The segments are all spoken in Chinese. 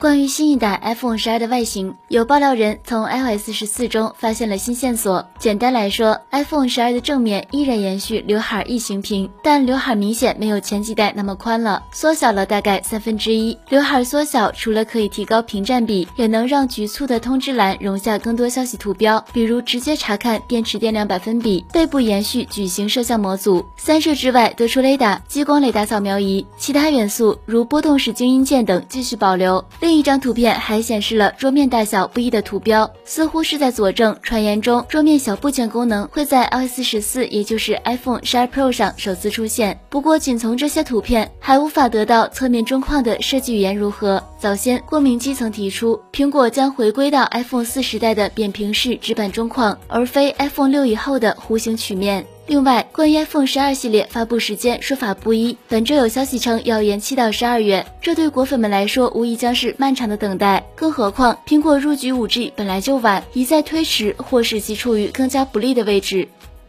关于新一代 iPhone 十二的外形，有爆料人从 iOS 十四中发现了新线索。简单来说，iPhone 十二的正面依然延续刘海异形屏，但刘海明显没有前几代那么宽了，缩小了大概三分之一。刘海缩小，除了可以提高屏占比，也能让局促的通知栏容下更多消息图标，比如直接查看电池电量百分比。背部延续矩形摄像模组，三摄之外多出雷达、激光雷达扫描仪，其他元素如波动式静音键等继续保留。另一张图片还显示了桌面大小不一的图标，似乎是在佐证传言中桌面小部件功能会在 iOS 十四，也就是 iPhone 十二 Pro 上首次出现。不过，仅从这些图片还无法得到侧面中框的设计语言如何。早先，郭明基曾提出，苹果将回归到 iPhone 四时代的扁平式直板中框，而非 iPhone 六以后的弧形曲面。另外，关于 iPhone 十二系列发布时间说法不一，本周有消息称要延期到十二月，这对果粉们来说无疑将是漫长的等待。更何况，苹果入局五 G 本来就晚，一再推迟或使其处于更加不利的位置。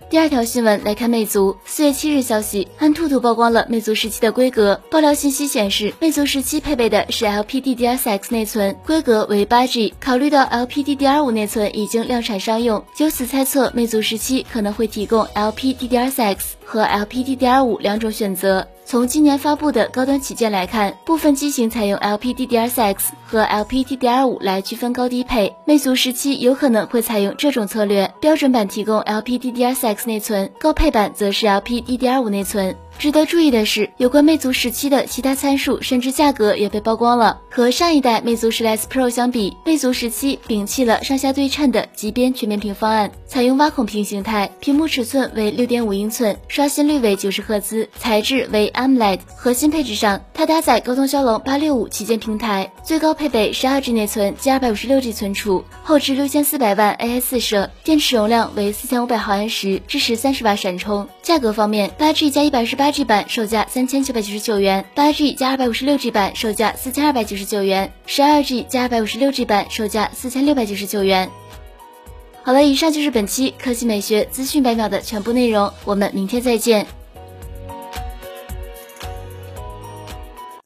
第二条新闻来看，魅族四月七日消息，安兔兔曝光了魅族十七的规格。爆料信息显示，魅族十七配备的是 LPDDR4X 内存，规格为八 G。考虑到 LPDDR5 内存已经量产商用，由此猜测魅族十七可能会提供 LPDDR4X 和 LPDDR5 两种选择。从今年发布的高端旗舰来看，部分机型采用 LPDDR4X 和 LPDDR5 来区分高低配。魅族十七有可能会采用这种策略，标准版提供 LPDDR4X 内存，高配版则是 LPDDR5 内存。值得注意的是，有关魅族十七的其他参数甚至价格也被曝光了。和上一代魅族十 S Pro 相比，魅族十七摒弃了上下对称的极边全面屏方案，采用挖孔屏形态，屏幕尺寸为六点五英寸，刷新率为九十赫兹，材质为 AMOLED。核心配置上，它搭载高通骁龙八六五旗舰平台，最高配备十二 G 内存加二百五十六 G 存储，后置六千四百万 AI 四摄，电池容量为四千五百毫安时，支持三十瓦闪充。价格方面，八 G 加一百二十八。G 版售价三千九百九十九元，八 G 加二百五十六 G 版售价四千二百九十九元，十二 G 加二百五十六 G 版售价四千六百九十九元。好了，以上就是本期科技美学资讯百秒的全部内容，我们明天再见。